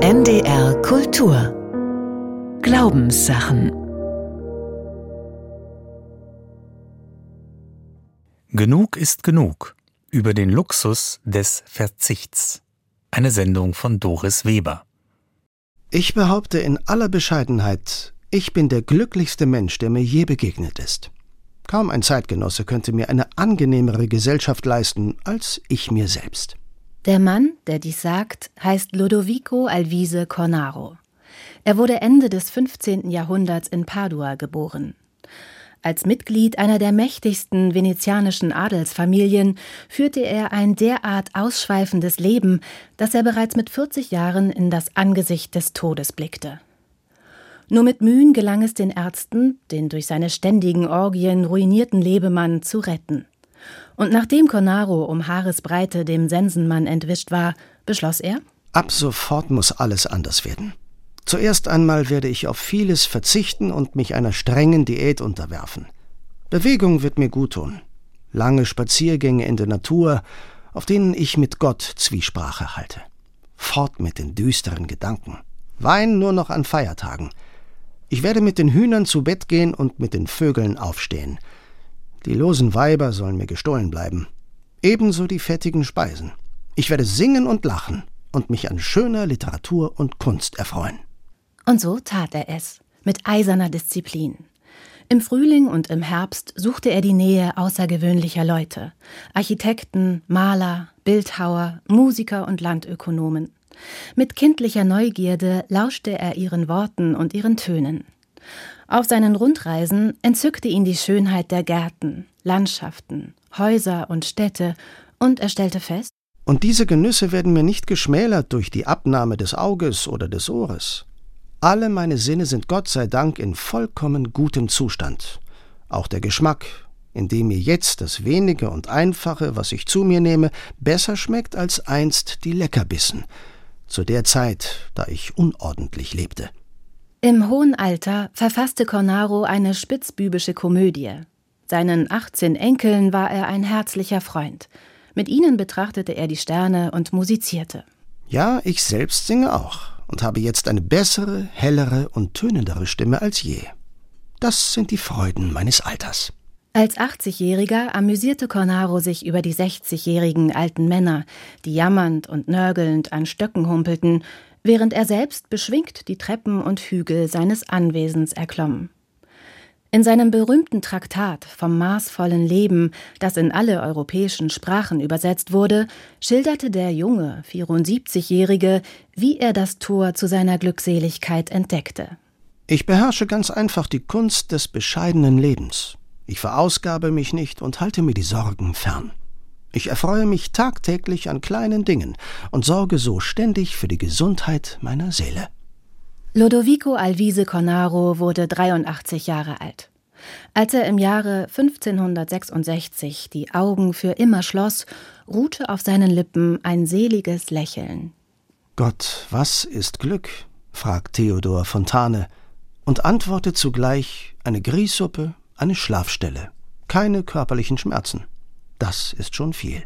NDR Kultur Glaubenssachen Genug ist genug über den Luxus des Verzichts. Eine Sendung von Doris Weber. Ich behaupte in aller Bescheidenheit, ich bin der glücklichste Mensch, der mir je begegnet ist. Kaum ein Zeitgenosse könnte mir eine angenehmere Gesellschaft leisten als ich mir selbst. Der Mann, der dies sagt, heißt Lodovico Alvise Cornaro. Er wurde Ende des 15. Jahrhunderts in Padua geboren. Als Mitglied einer der mächtigsten venezianischen Adelsfamilien führte er ein derart ausschweifendes Leben, dass er bereits mit 40 Jahren in das Angesicht des Todes blickte. Nur mit Mühen gelang es den Ärzten, den durch seine ständigen Orgien ruinierten Lebemann zu retten. Und nachdem Cornaro um Haaresbreite dem Sensenmann entwischt war, beschloss er: Ab sofort muss alles anders werden. Zuerst einmal werde ich auf vieles verzichten und mich einer strengen Diät unterwerfen. Bewegung wird mir guttun. Lange Spaziergänge in der Natur, auf denen ich mit Gott Zwiesprache halte. Fort mit den düsteren Gedanken. Wein nur noch an Feiertagen. Ich werde mit den Hühnern zu Bett gehen und mit den Vögeln aufstehen. Die losen Weiber sollen mir gestohlen bleiben. Ebenso die fettigen Speisen. Ich werde singen und lachen und mich an schöner Literatur und Kunst erfreuen. Und so tat er es, mit eiserner Disziplin. Im Frühling und im Herbst suchte er die Nähe außergewöhnlicher Leute Architekten, Maler, Bildhauer, Musiker und Landökonomen. Mit kindlicher Neugierde lauschte er ihren Worten und ihren Tönen. Auf seinen Rundreisen entzückte ihn die Schönheit der Gärten, Landschaften, Häuser und Städte, und er stellte fest, und diese Genüsse werden mir nicht geschmälert durch die Abnahme des Auges oder des Ohres. Alle meine Sinne sind Gott sei Dank in vollkommen gutem Zustand. Auch der Geschmack, in dem mir jetzt das wenige und einfache, was ich zu mir nehme, besser schmeckt als einst die Leckerbissen, zu der Zeit, da ich unordentlich lebte. Im hohen Alter verfasste Cornaro eine spitzbübische Komödie. Seinen 18 Enkeln war er ein herzlicher Freund. Mit ihnen betrachtete er die Sterne und musizierte. Ja, ich selbst singe auch und habe jetzt eine bessere, hellere und tönendere Stimme als je. Das sind die Freuden meines Alters. Als 80-Jähriger amüsierte Cornaro sich über die 60-jährigen alten Männer, die jammernd und nörgelnd an Stöcken humpelten, während er selbst beschwingt die Treppen und Hügel seines Anwesens erklomm. In seinem berühmten Traktat vom maßvollen Leben, das in alle europäischen Sprachen übersetzt wurde, schilderte der junge 74-Jährige, wie er das Tor zu seiner Glückseligkeit entdeckte. Ich beherrsche ganz einfach die Kunst des bescheidenen Lebens. Ich verausgabe mich nicht und halte mir die Sorgen fern. Ich erfreue mich tagtäglich an kleinen Dingen und sorge so ständig für die Gesundheit meiner Seele. Lodovico Alvise Cornaro wurde 83 Jahre alt. Als er im Jahre 1566 die Augen für immer schloss, ruhte auf seinen Lippen ein seliges Lächeln. Gott, was ist Glück? fragt Theodor Fontane und antwortet zugleich eine Grießsuppe, eine Schlafstelle, keine körperlichen Schmerzen. Das ist schon viel.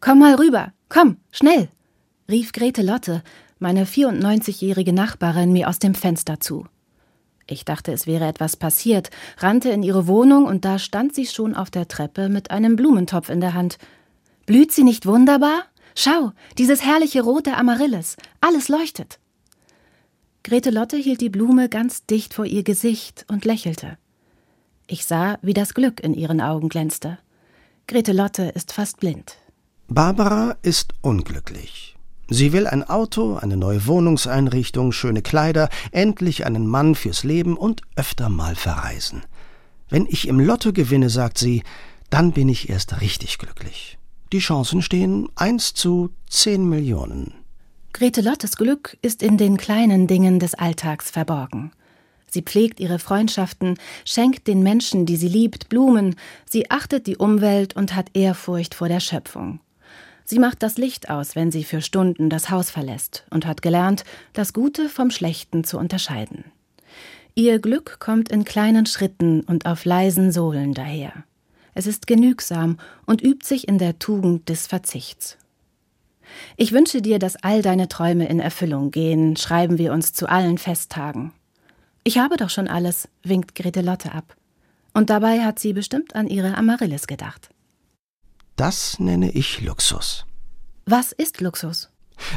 Komm mal rüber, komm, schnell, rief Grete Lotte, meine 94-jährige Nachbarin mir aus dem Fenster zu. Ich dachte, es wäre etwas passiert, rannte in ihre Wohnung und da stand sie schon auf der Treppe mit einem Blumentopf in der Hand. Blüht sie nicht wunderbar? Schau, dieses herrliche rote Amaryllis, alles leuchtet. Grete Lotte hielt die Blume ganz dicht vor ihr Gesicht und lächelte. Ich sah, wie das Glück in ihren Augen glänzte. Grete Lotte ist fast blind. Barbara ist unglücklich. Sie will ein Auto, eine neue Wohnungseinrichtung, schöne Kleider, endlich einen Mann fürs Leben und öfter mal verreisen. Wenn ich im Lotto gewinne, sagt sie, dann bin ich erst richtig glücklich. Die Chancen stehen eins zu zehn Millionen. Grete Lottes Glück ist in den kleinen Dingen des Alltags verborgen. Sie pflegt ihre Freundschaften, schenkt den Menschen, die sie liebt, Blumen, sie achtet die Umwelt und hat Ehrfurcht vor der Schöpfung. Sie macht das Licht aus, wenn sie für Stunden das Haus verlässt und hat gelernt, das Gute vom Schlechten zu unterscheiden. Ihr Glück kommt in kleinen Schritten und auf leisen Sohlen daher. Es ist genügsam und übt sich in der Tugend des Verzichts. Ich wünsche dir, dass all deine Träume in Erfüllung gehen, schreiben wir uns zu allen Festtagen. Ich habe doch schon alles, winkt Grete Lotte ab. Und dabei hat sie bestimmt an ihre Amaryllis gedacht. Das nenne ich Luxus. Was ist Luxus?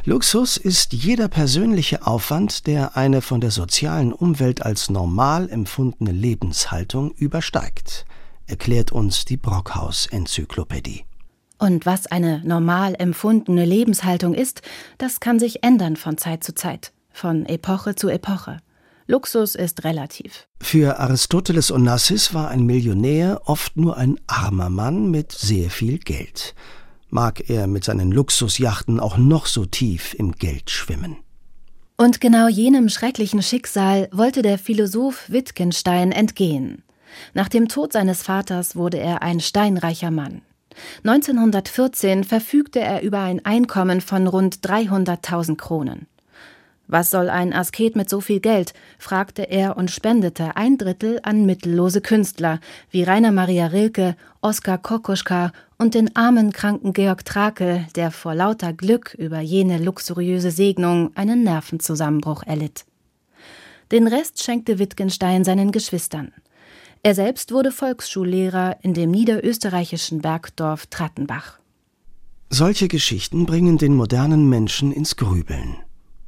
Luxus ist jeder persönliche Aufwand, der eine von der sozialen Umwelt als normal empfundene Lebenshaltung übersteigt, erklärt uns die Brockhaus-Enzyklopädie. Und was eine normal empfundene Lebenshaltung ist, das kann sich ändern von Zeit zu Zeit, von Epoche zu Epoche. Luxus ist relativ. Für Aristoteles Onassis war ein Millionär oft nur ein armer Mann mit sehr viel Geld. Mag er mit seinen Luxusjachten auch noch so tief im Geld schwimmen. Und genau jenem schrecklichen Schicksal wollte der Philosoph Wittgenstein entgehen. Nach dem Tod seines Vaters wurde er ein steinreicher Mann. 1914 verfügte er über ein Einkommen von rund 300.000 Kronen. Was soll ein Asket mit so viel Geld? fragte er und spendete ein Drittel an mittellose Künstler wie Rainer Maria Rilke, Oskar Kokoschka und den armen kranken Georg Trakel, der vor lauter Glück über jene luxuriöse Segnung einen Nervenzusammenbruch erlitt. Den Rest schenkte Wittgenstein seinen Geschwistern. Er selbst wurde Volksschullehrer in dem niederösterreichischen Bergdorf Trattenbach. Solche Geschichten bringen den modernen Menschen ins Grübeln.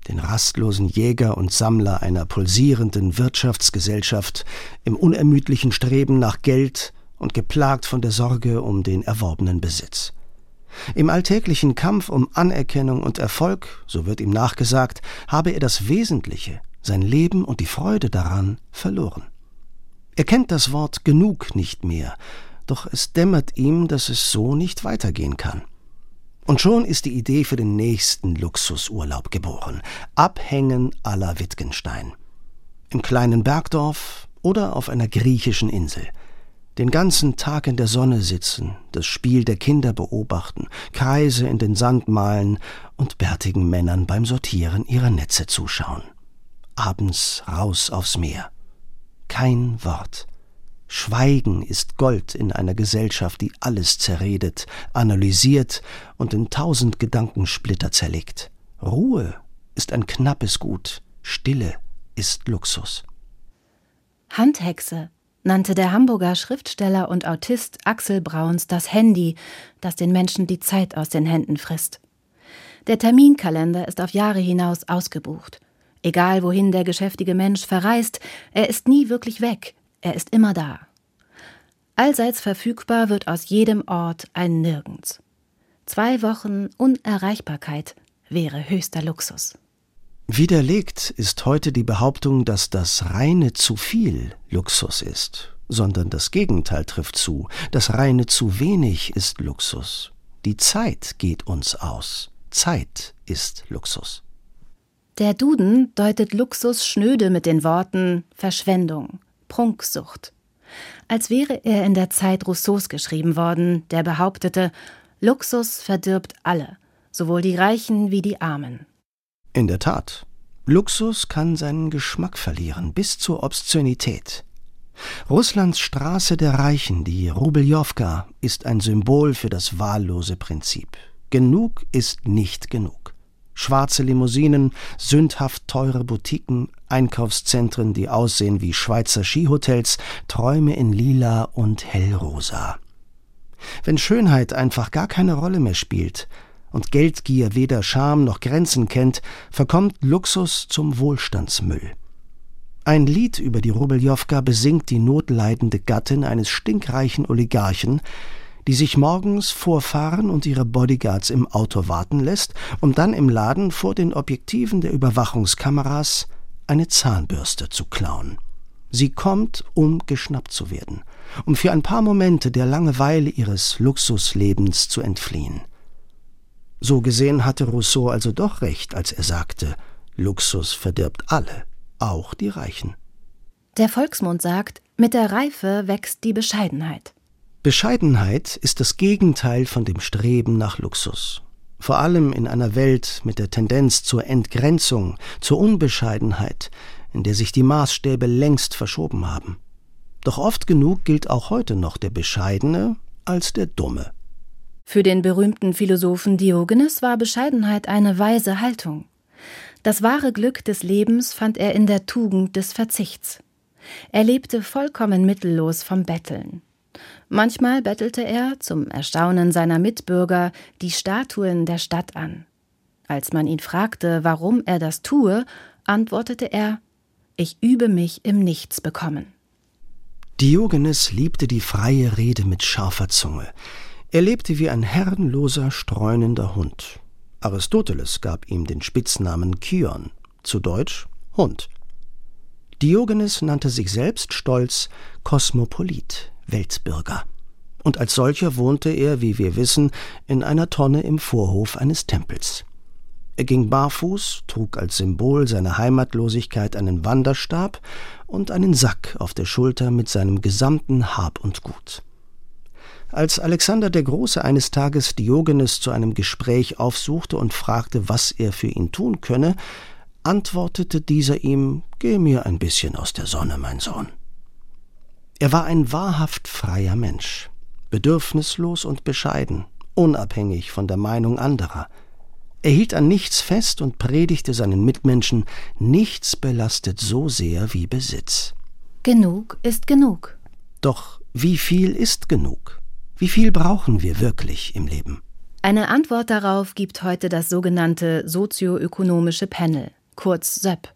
Den rastlosen Jäger und Sammler einer pulsierenden Wirtschaftsgesellschaft im unermüdlichen Streben nach Geld und geplagt von der Sorge um den erworbenen Besitz. Im alltäglichen Kampf um Anerkennung und Erfolg, so wird ihm nachgesagt, habe er das Wesentliche, sein Leben und die Freude daran verloren. Er kennt das Wort genug nicht mehr, doch es dämmert ihm, dass es so nicht weitergehen kann. Und schon ist die Idee für den nächsten Luxusurlaub geboren. Abhängen la Wittgenstein. Im kleinen Bergdorf oder auf einer griechischen Insel. Den ganzen Tag in der Sonne sitzen, das Spiel der Kinder beobachten, Kreise in den Sand malen und bärtigen Männern beim Sortieren ihrer Netze zuschauen. Abends raus aufs Meer kein Wort. Schweigen ist Gold in einer Gesellschaft, die alles zerredet, analysiert und in tausend Gedankensplitter zerlegt. Ruhe ist ein knappes Gut, Stille ist Luxus. Handhexe nannte der Hamburger Schriftsteller und Autist Axel Brauns das Handy, das den Menschen die Zeit aus den Händen frisst. Der Terminkalender ist auf Jahre hinaus ausgebucht. Egal wohin der geschäftige Mensch verreist, er ist nie wirklich weg, er ist immer da. Allseits verfügbar wird aus jedem Ort ein Nirgends. Zwei Wochen Unerreichbarkeit wäre höchster Luxus. Widerlegt ist heute die Behauptung, dass das reine zu viel Luxus ist, sondern das Gegenteil trifft zu. Das reine zu wenig ist Luxus. Die Zeit geht uns aus. Zeit ist Luxus. Der Duden deutet Luxus schnöde mit den Worten Verschwendung, Prunksucht. Als wäre er in der Zeit Rousseaus geschrieben worden, der behauptete, Luxus verdirbt alle, sowohl die Reichen wie die Armen. In der Tat, Luxus kann seinen Geschmack verlieren, bis zur Obszönität. Russlands Straße der Reichen, die Rubeljowka, ist ein Symbol für das wahllose Prinzip. Genug ist nicht genug. Schwarze Limousinen, sündhaft teure Boutiquen, Einkaufszentren, die aussehen wie Schweizer Skihotels, Träume in lila und hellrosa. Wenn Schönheit einfach gar keine Rolle mehr spielt und Geldgier weder Scham noch Grenzen kennt, verkommt Luxus zum Wohlstandsmüll. Ein Lied über die Rubeljowka besingt die notleidende Gattin eines stinkreichen Oligarchen, die sich morgens vorfahren und ihre Bodyguards im Auto warten lässt, um dann im Laden vor den Objektiven der Überwachungskameras eine Zahnbürste zu klauen. Sie kommt, um geschnappt zu werden, um für ein paar Momente der Langeweile ihres Luxuslebens zu entfliehen. So gesehen hatte Rousseau also doch recht, als er sagte, Luxus verdirbt alle, auch die Reichen. Der Volksmund sagt, mit der Reife wächst die Bescheidenheit. Bescheidenheit ist das Gegenteil von dem Streben nach Luxus. Vor allem in einer Welt mit der Tendenz zur Entgrenzung, zur Unbescheidenheit, in der sich die Maßstäbe längst verschoben haben. Doch oft genug gilt auch heute noch der Bescheidene als der Dumme. Für den berühmten Philosophen Diogenes war Bescheidenheit eine weise Haltung. Das wahre Glück des Lebens fand er in der Tugend des Verzichts. Er lebte vollkommen mittellos vom Betteln. Manchmal bettelte er, zum Erstaunen seiner Mitbürger, die Statuen der Stadt an. Als man ihn fragte, warum er das tue, antwortete er Ich übe mich im Nichtsbekommen. Diogenes liebte die freie Rede mit scharfer Zunge. Er lebte wie ein herrenloser, streunender Hund. Aristoteles gab ihm den Spitznamen Kion, zu Deutsch Hund. Diogenes nannte sich selbst stolz Kosmopolit, Weltbürger. Und als solcher wohnte er, wie wir wissen, in einer Tonne im Vorhof eines Tempels. Er ging barfuß, trug als Symbol seiner Heimatlosigkeit einen Wanderstab und einen Sack auf der Schulter mit seinem gesamten Hab und Gut. Als Alexander der Große eines Tages Diogenes zu einem Gespräch aufsuchte und fragte, was er für ihn tun könne, antwortete dieser ihm Geh mir ein bisschen aus der Sonne, mein Sohn. Er war ein wahrhaft freier Mensch, bedürfnislos und bescheiden, unabhängig von der Meinung anderer. Er hielt an nichts fest und predigte seinen Mitmenschen, nichts belastet so sehr wie Besitz. Genug ist genug. Doch wie viel ist genug? Wie viel brauchen wir wirklich im Leben? Eine Antwort darauf gibt heute das sogenannte sozioökonomische Panel, kurz SÖP.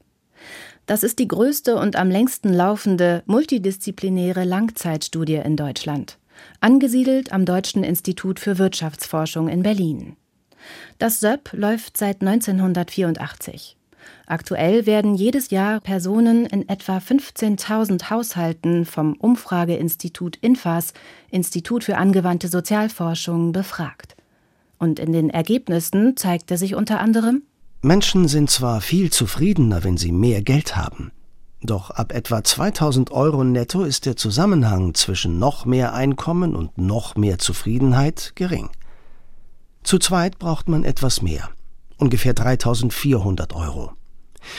Das ist die größte und am längsten laufende multidisziplinäre Langzeitstudie in Deutschland, angesiedelt am Deutschen Institut für Wirtschaftsforschung in Berlin. Das SÖP läuft seit 1984. Aktuell werden jedes Jahr Personen in etwa 15.000 Haushalten vom Umfrageinstitut INFAS, Institut für angewandte Sozialforschung, befragt. Und in den Ergebnissen zeigte sich unter anderem, Menschen sind zwar viel zufriedener, wenn sie mehr Geld haben, doch ab etwa 2000 Euro netto ist der Zusammenhang zwischen noch mehr Einkommen und noch mehr Zufriedenheit gering. Zu zweit braucht man etwas mehr, ungefähr 3400 Euro.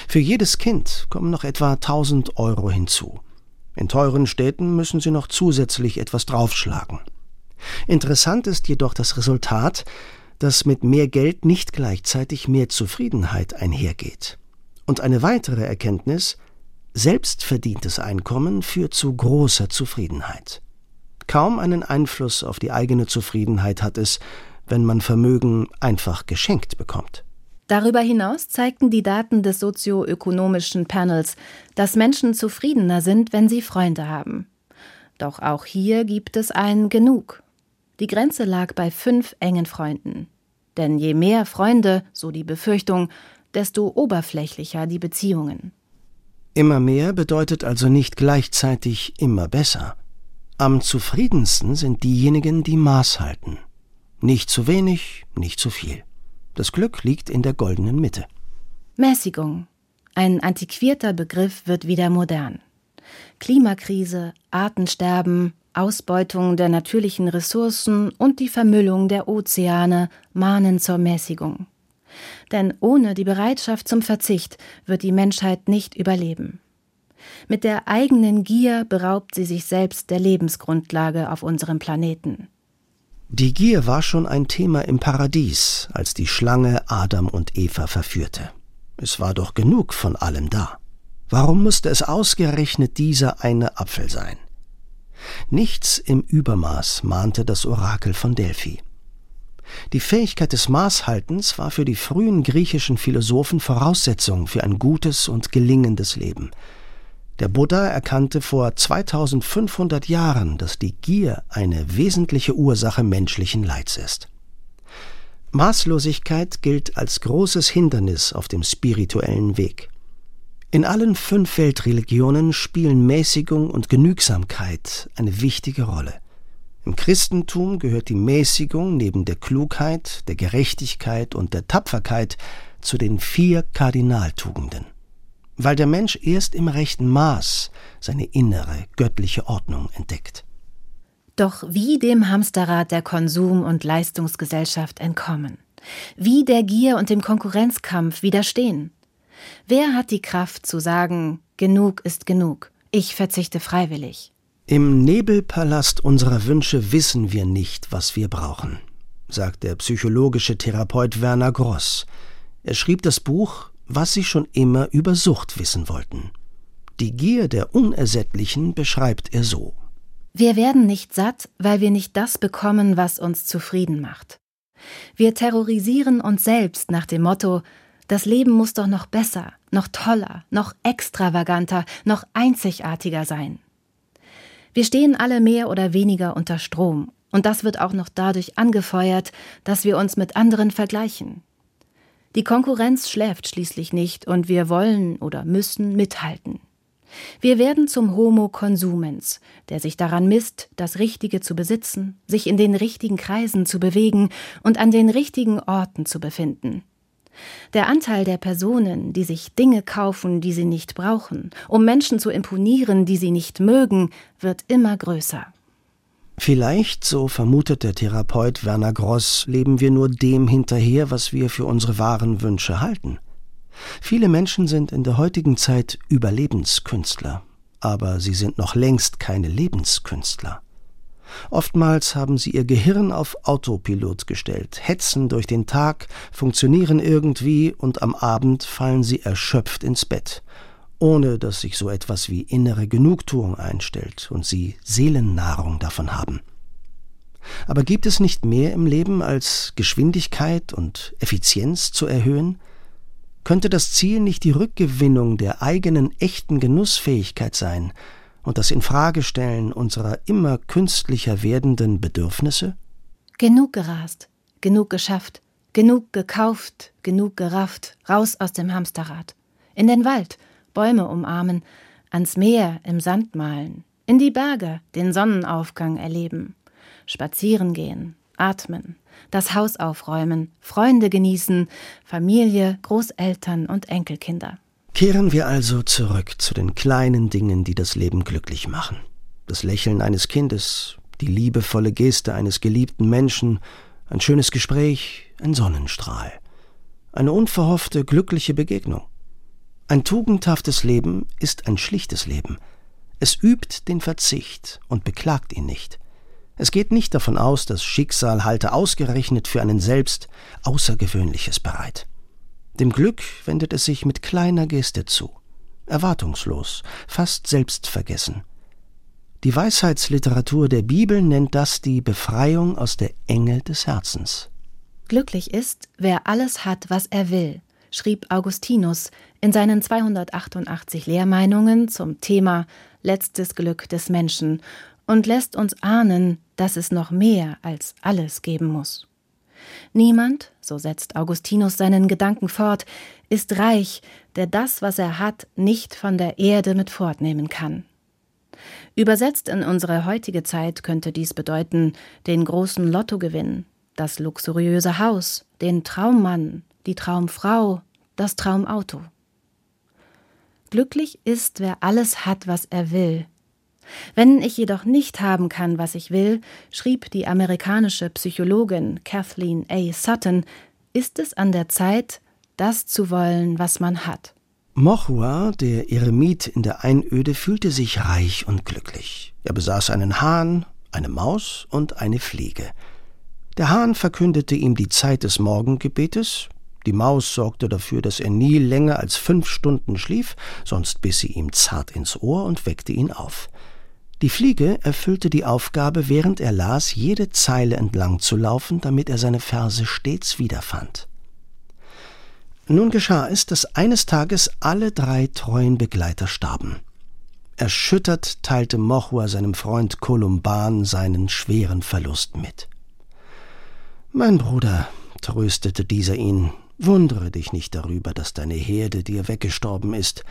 Für jedes Kind kommen noch etwa 1000 Euro hinzu. In teuren Städten müssen sie noch zusätzlich etwas draufschlagen. Interessant ist jedoch das Resultat, dass mit mehr Geld nicht gleichzeitig mehr Zufriedenheit einhergeht. Und eine weitere Erkenntnis, selbstverdientes Einkommen führt zu großer Zufriedenheit. Kaum einen Einfluss auf die eigene Zufriedenheit hat es, wenn man Vermögen einfach geschenkt bekommt. Darüber hinaus zeigten die Daten des sozioökonomischen Panels, dass Menschen zufriedener sind, wenn sie Freunde haben. Doch auch hier gibt es ein Genug. Die Grenze lag bei fünf engen Freunden. Denn je mehr Freunde, so die Befürchtung, desto oberflächlicher die Beziehungen. Immer mehr bedeutet also nicht gleichzeitig immer besser. Am zufriedensten sind diejenigen, die Maß halten. Nicht zu wenig, nicht zu viel. Das Glück liegt in der goldenen Mitte. Mäßigung. Ein antiquierter Begriff wird wieder modern. Klimakrise, Artensterben, Ausbeutung der natürlichen Ressourcen und die Vermüllung der Ozeane mahnen zur Mäßigung. Denn ohne die Bereitschaft zum Verzicht wird die Menschheit nicht überleben. Mit der eigenen Gier beraubt sie sich selbst der Lebensgrundlage auf unserem Planeten. Die Gier war schon ein Thema im Paradies, als die Schlange Adam und Eva verführte. Es war doch genug von allem da. Warum musste es ausgerechnet dieser eine Apfel sein? Nichts im Übermaß mahnte das Orakel von Delphi. Die Fähigkeit des Maßhaltens war für die frühen griechischen Philosophen Voraussetzung für ein gutes und gelingendes Leben. Der Buddha erkannte vor 2500 Jahren, dass die Gier eine wesentliche Ursache menschlichen Leids ist. Maßlosigkeit gilt als großes Hindernis auf dem spirituellen Weg. In allen fünf Weltreligionen spielen Mäßigung und Genügsamkeit eine wichtige Rolle. Im Christentum gehört die Mäßigung neben der Klugheit, der Gerechtigkeit und der Tapferkeit zu den vier Kardinaltugenden. Weil der Mensch erst im rechten Maß seine innere göttliche Ordnung entdeckt. Doch wie dem Hamsterrad der Konsum- und Leistungsgesellschaft entkommen? Wie der Gier und dem Konkurrenzkampf widerstehen? Wer hat die Kraft zu sagen, genug ist genug, ich verzichte freiwillig? Im Nebelpalast unserer Wünsche wissen wir nicht, was wir brauchen. sagt der psychologische Therapeut Werner Gross. Er schrieb das Buch Was Sie schon immer über Sucht wissen wollten. Die Gier der Unersättlichen beschreibt er so. Wir werden nicht satt, weil wir nicht das bekommen, was uns zufrieden macht. Wir terrorisieren uns selbst nach dem Motto, das Leben muss doch noch besser, noch toller, noch extravaganter, noch einzigartiger sein. Wir stehen alle mehr oder weniger unter Strom, und das wird auch noch dadurch angefeuert, dass wir uns mit anderen vergleichen. Die Konkurrenz schläft schließlich nicht, und wir wollen oder müssen mithalten. Wir werden zum Homo consumens, der sich daran misst, das Richtige zu besitzen, sich in den richtigen Kreisen zu bewegen und an den richtigen Orten zu befinden. Der Anteil der Personen, die sich Dinge kaufen, die sie nicht brauchen, um Menschen zu imponieren, die sie nicht mögen, wird immer größer. Vielleicht, so vermutet der Therapeut Werner Gross, leben wir nur dem hinterher, was wir für unsere wahren Wünsche halten. Viele Menschen sind in der heutigen Zeit Überlebenskünstler, aber sie sind noch längst keine Lebenskünstler. Oftmals haben sie ihr Gehirn auf Autopilot gestellt, hetzen durch den Tag, funktionieren irgendwie und am Abend fallen sie erschöpft ins Bett, ohne dass sich so etwas wie innere Genugtuung einstellt und sie Seelennahrung davon haben. Aber gibt es nicht mehr im Leben als Geschwindigkeit und Effizienz zu erhöhen? Könnte das Ziel nicht die Rückgewinnung der eigenen echten Genussfähigkeit sein und das Infragestellen unserer immer künstlicher werdenden Bedürfnisse? Genug gerast, genug geschafft, genug gekauft, genug gerafft, raus aus dem Hamsterrad. In den Wald, Bäume umarmen, ans Meer im Sand malen, in die Berge den Sonnenaufgang erleben, spazieren gehen, atmen, das Haus aufräumen, Freunde genießen, Familie, Großeltern und Enkelkinder. Kehren wir also zurück zu den kleinen Dingen, die das Leben glücklich machen. Das Lächeln eines Kindes, die liebevolle Geste eines geliebten Menschen, ein schönes Gespräch, ein Sonnenstrahl, eine unverhoffte, glückliche Begegnung. Ein tugendhaftes Leben ist ein schlichtes Leben. Es übt den Verzicht und beklagt ihn nicht. Es geht nicht davon aus, das Schicksal halte ausgerechnet für einen selbst Außergewöhnliches bereit. Dem Glück wendet es sich mit kleiner Geste zu, erwartungslos, fast selbstvergessen. Die Weisheitsliteratur der Bibel nennt das die Befreiung aus der Enge des Herzens. Glücklich ist, wer alles hat, was er will, schrieb Augustinus in seinen 288 Lehrmeinungen zum Thema Letztes Glück des Menschen und lässt uns ahnen, dass es noch mehr als alles geben muss. Niemand, so setzt Augustinus seinen Gedanken fort, ist reich, der das, was er hat, nicht von der Erde mit fortnehmen kann. Übersetzt in unsere heutige Zeit könnte dies bedeuten den großen Lottogewinn, das luxuriöse Haus, den Traummann, die Traumfrau, das Traumauto. Glücklich ist, wer alles hat, was er will, wenn ich jedoch nicht haben kann, was ich will, schrieb die amerikanische Psychologin Kathleen A. Sutton, ist es an der Zeit, das zu wollen, was man hat. Mochua, der Eremit in der Einöde, fühlte sich reich und glücklich. Er besaß einen Hahn, eine Maus und eine Fliege. Der Hahn verkündete ihm die Zeit des Morgengebetes, die Maus sorgte dafür, dass er nie länger als fünf Stunden schlief, sonst biss sie ihm zart ins Ohr und weckte ihn auf. Die Fliege erfüllte die Aufgabe, während er las, jede Zeile entlang zu laufen, damit er seine Verse stets wiederfand. Nun geschah es, dass eines Tages alle drei treuen Begleiter starben. Erschüttert teilte Mochua seinem Freund Kolumban seinen schweren Verlust mit. Mein Bruder, tröstete dieser ihn, wundere dich nicht darüber, dass deine Herde dir weggestorben ist,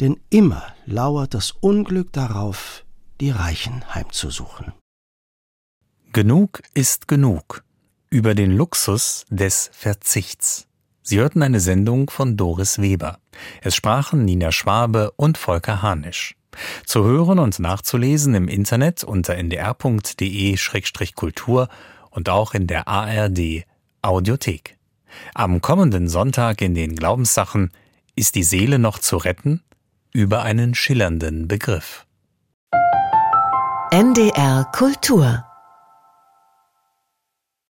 denn immer lauert das Unglück darauf, die Reichen heimzusuchen. Genug ist genug. Über den Luxus des Verzichts. Sie hörten eine Sendung von Doris Weber. Es sprachen Nina Schwabe und Volker Hanisch. Zu hören und nachzulesen im Internet unter ndr.de-kultur und auch in der ARD Audiothek. Am kommenden Sonntag in den Glaubenssachen ist die Seele noch zu retten über einen schillernden Begriff. NDR Kultur